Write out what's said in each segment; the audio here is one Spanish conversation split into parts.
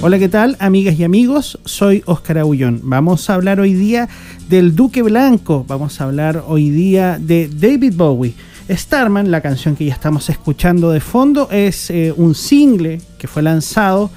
Hola, ¿qué tal, amigas y amigos? Soy Óscar Agullón. Vamos a hablar hoy día del Duque Blanco. Vamos a hablar hoy día de David Bowie. Starman, la canción que ya estamos escuchando de fondo, es eh, un single que fue lanzado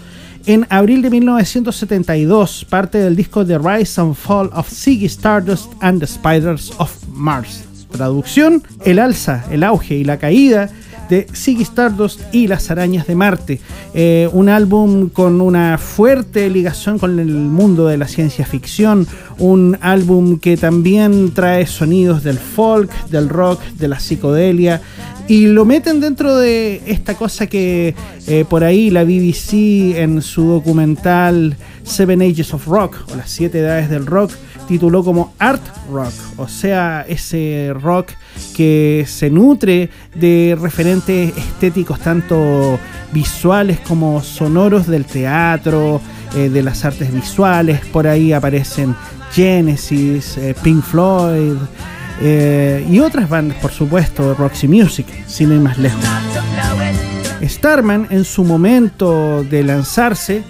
en abril de 1972, parte del disco The Rise and Fall of Ziggy Stardust and the Spiders of Mars. Traducción, el alza, el auge y la caída de Ziggy Stardust y las arañas de Marte. Eh, un álbum con una fuerte ligación con el mundo de la ciencia ficción, un álbum que también trae sonidos del folk, del rock, de la psicodelia y lo meten dentro de esta cosa que eh, por ahí la BBC en su documental Seven Ages of Rock o las siete edades del rock tituló como art rock, o sea, ese rock que se nutre de referentes estéticos tanto visuales como sonoros del teatro, eh, de las artes visuales. Por ahí aparecen Genesis, eh, Pink Floyd eh, y otras bandas, por supuesto, Roxy Music, sin ir más lejos. Starman en su momento de lanzarse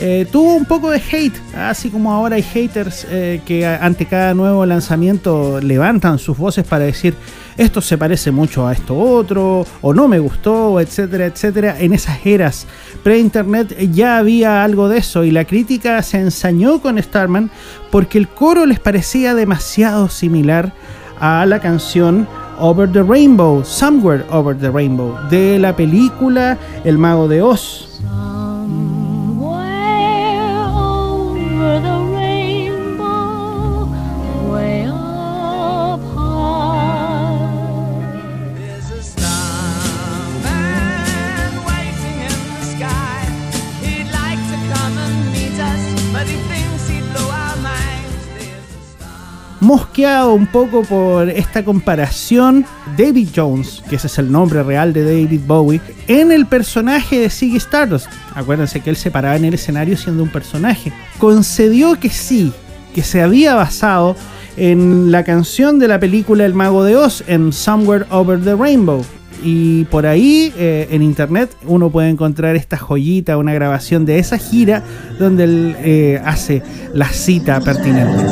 eh, tuvo un poco de hate, así como ahora hay haters eh, que ante cada nuevo lanzamiento levantan sus voces para decir esto se parece mucho a esto otro, o no me gustó, etcétera, etcétera. En esas eras pre-internet ya había algo de eso y la crítica se ensañó con Starman porque el coro les parecía demasiado similar a la canción Over the Rainbow, Somewhere Over the Rainbow, de la película El Mago de Oz. Un poco por esta comparación David Jones, que ese es el nombre real de David Bowie, en el personaje de Ziggy Stardust. Acuérdense que él se paraba en el escenario siendo un personaje. Concedió que sí, que se había basado en la canción de la película El Mago de Oz, en Somewhere Over the Rainbow, y por ahí eh, en internet uno puede encontrar esta joyita, una grabación de esa gira donde él eh, hace la cita pertinente.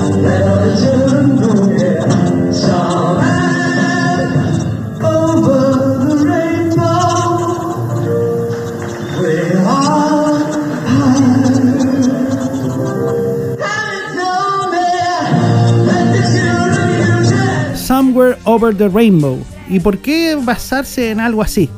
Over the Rainbow ¿Y por qué basarse en algo así?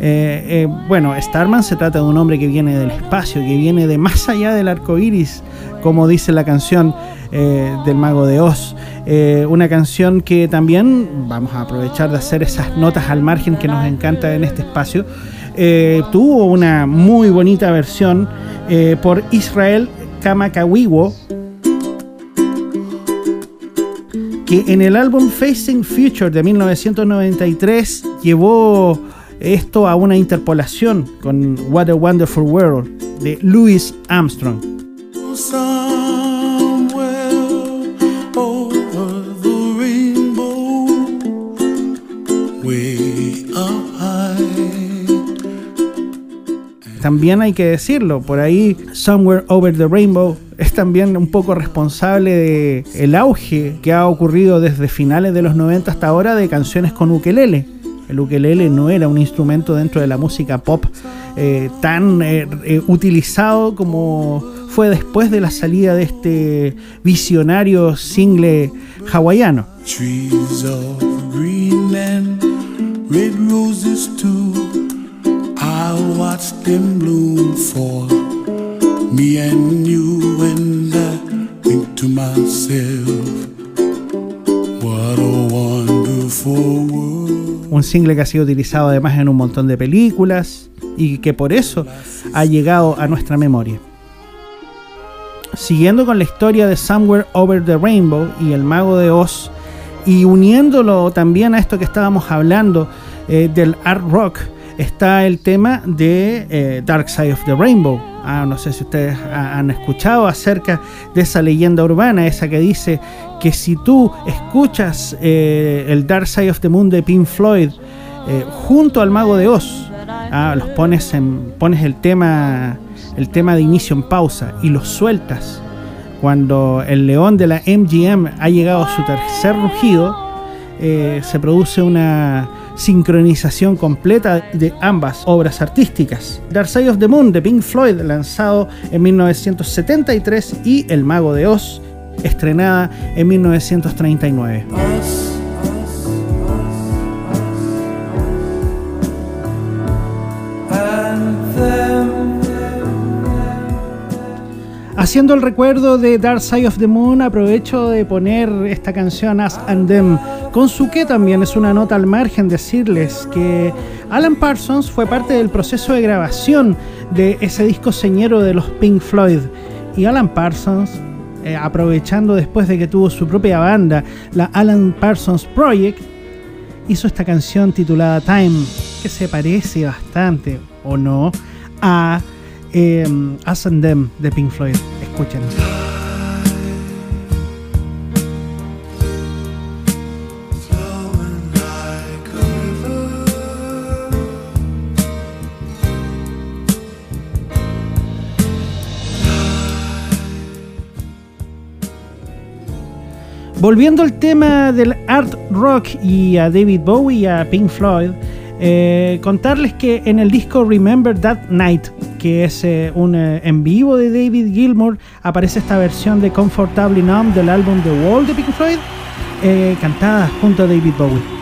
Eh, eh, bueno, Starman se trata de un hombre que viene del espacio, que viene de más allá del arco iris, como dice la canción eh, del Mago de Oz. una canción que también vamos a aprovechar de hacer esas notas al margen que nos encanta en este espacio. tuvo una muy bonita versión por Israel Kamakawiwo que en el álbum Facing Future de 1993 llevó esto a una interpolación con What a Wonderful World de Louis Armstrong. También hay que decirlo, por ahí Somewhere Over the Rainbow también un poco responsable de el auge que ha ocurrido desde finales de los 90 hasta ahora de canciones con ukelele. El ukelele no era un instrumento dentro de la música pop eh, tan eh, eh, utilizado como fue después de la salida de este visionario single hawaiano. Un single que ha sido utilizado además en un montón de películas y que por eso ha llegado a nuestra memoria. Siguiendo con la historia de Somewhere Over the Rainbow y el Mago de Oz y uniéndolo también a esto que estábamos hablando eh, del art rock, está el tema de eh, Dark Side of the Rainbow. Ah, no sé si ustedes han escuchado acerca de esa leyenda urbana, esa que dice que si tú escuchas eh, el Dark Side of the Moon de Pink Floyd eh, junto al Mago de Oz, Ah, los pones en, pones el tema, el tema de inicio en pausa y los sueltas. Cuando el león de la MGM ha llegado a su tercer rugido, eh, se produce una sincronización completa de ambas obras artísticas. Dark Side of the Moon de Pink Floyd, lanzado en 1973, y El Mago de Oz, estrenada en 1939. Haciendo el recuerdo de Dark Side of the Moon, aprovecho de poner esta canción As and Them. Con su que también es una nota al margen decirles que Alan Parsons fue parte del proceso de grabación de ese disco señero de los Pink Floyd. Y Alan Parsons, eh, aprovechando después de que tuvo su propia banda, la Alan Parsons Project, hizo esta canción titulada Time, que se parece bastante, o no, a eh, and Them de Pink Floyd. Escuchen. Volviendo al tema del art rock y a David Bowie y a Pink Floyd, eh, contarles que en el disco Remember That Night que es eh, un eh, en vivo de David Gilmour, aparece esta versión de Comfortably Numb del álbum The Wall de Pink Floyd, cantada junto a David Bowie.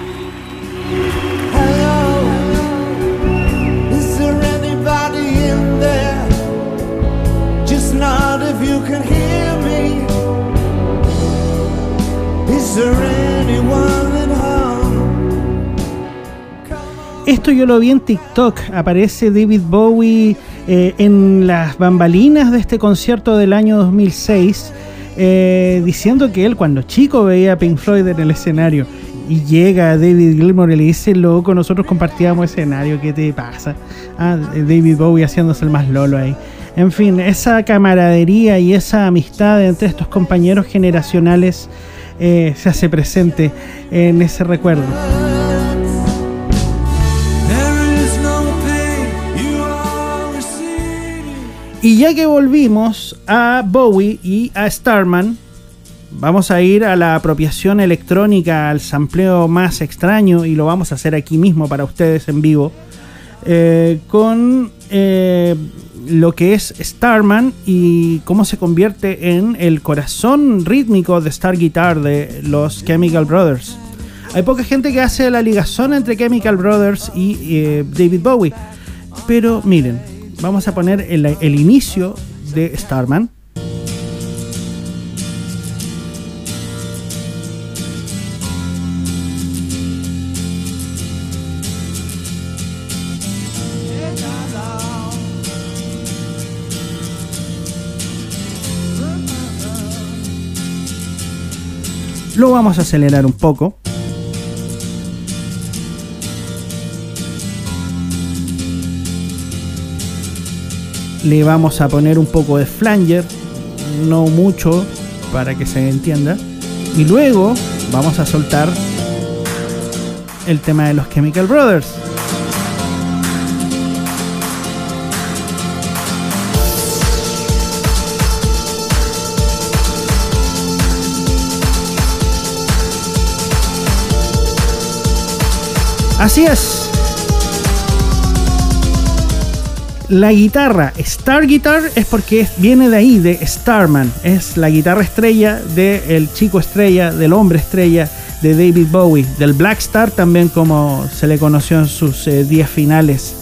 Esto yo lo vi en TikTok. Aparece David Bowie eh, en las bambalinas de este concierto del año 2006, eh, diciendo que él cuando chico veía a Pink Floyd en el escenario y llega David Gilmour y le dice, loco, nosotros compartíamos escenario, ¿qué te pasa? Ah, David Bowie haciéndose el más lolo ahí. En fin, esa camaradería y esa amistad entre estos compañeros generacionales eh, se hace presente en ese recuerdo. Y ya que volvimos a Bowie y a Starman, vamos a ir a la apropiación electrónica, al sampleo más extraño, y lo vamos a hacer aquí mismo para ustedes en vivo, eh, con eh, lo que es Starman y cómo se convierte en el corazón rítmico de Star Guitar de los Chemical Brothers. Hay poca gente que hace la ligación entre Chemical Brothers y eh, David Bowie, pero miren, vamos a poner el, inicio de Starman. Lo vamos a acelerar un poco. Le vamos a poner un poco de flanger, no mucho para que se entienda. Y luego vamos a soltar el tema de los Chemical Brothers. Así es, La guitarra Star Guitar es porque viene de ahí, de Starman. Es la guitarra estrella del chico estrella, del hombre estrella de David Bowie, del Black Star también como se le conoció en sus eh, días finales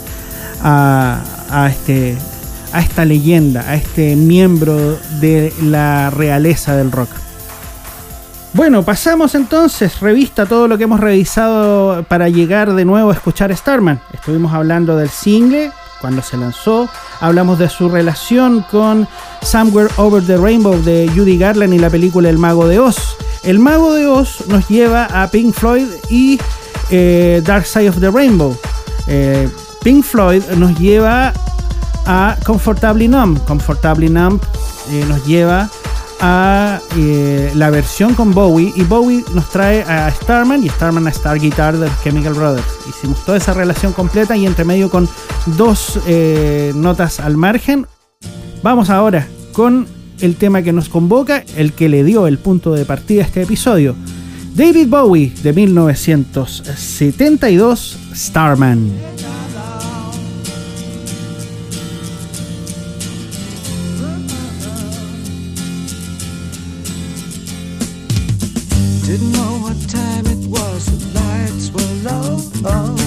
a, este, a esta leyenda, a este miembro de la realeza del rock. Bueno, pasamos entonces, revista todo lo que hemos revisado para llegar de nuevo a escuchar Starman. Estuvimos hablando del single, cuando se lanzó. Hablamos de su relación con Somewhere Over the Rainbow de Judy Garland y la película El Mago de Oz. El Mago de Oz nos lleva a Pink Floyd y eh, Dark Side of the Rainbow. Eh, Pink Floyd nos lleva a Comfortably Numb. Comfortably Numb eh, nos lleva a eh, la versión con Bowie y Bowie nos trae a Starman y Starman a Star Guitar de Chemical Brothers. Hicimos toda esa relación completa y entre medio con dos eh, notas al margen. Vamos ahora con el tema que nos convoca, el que le dio el punto de partida a este episodio. David Bowie de 1972, Starman. what time it was, the lights were low.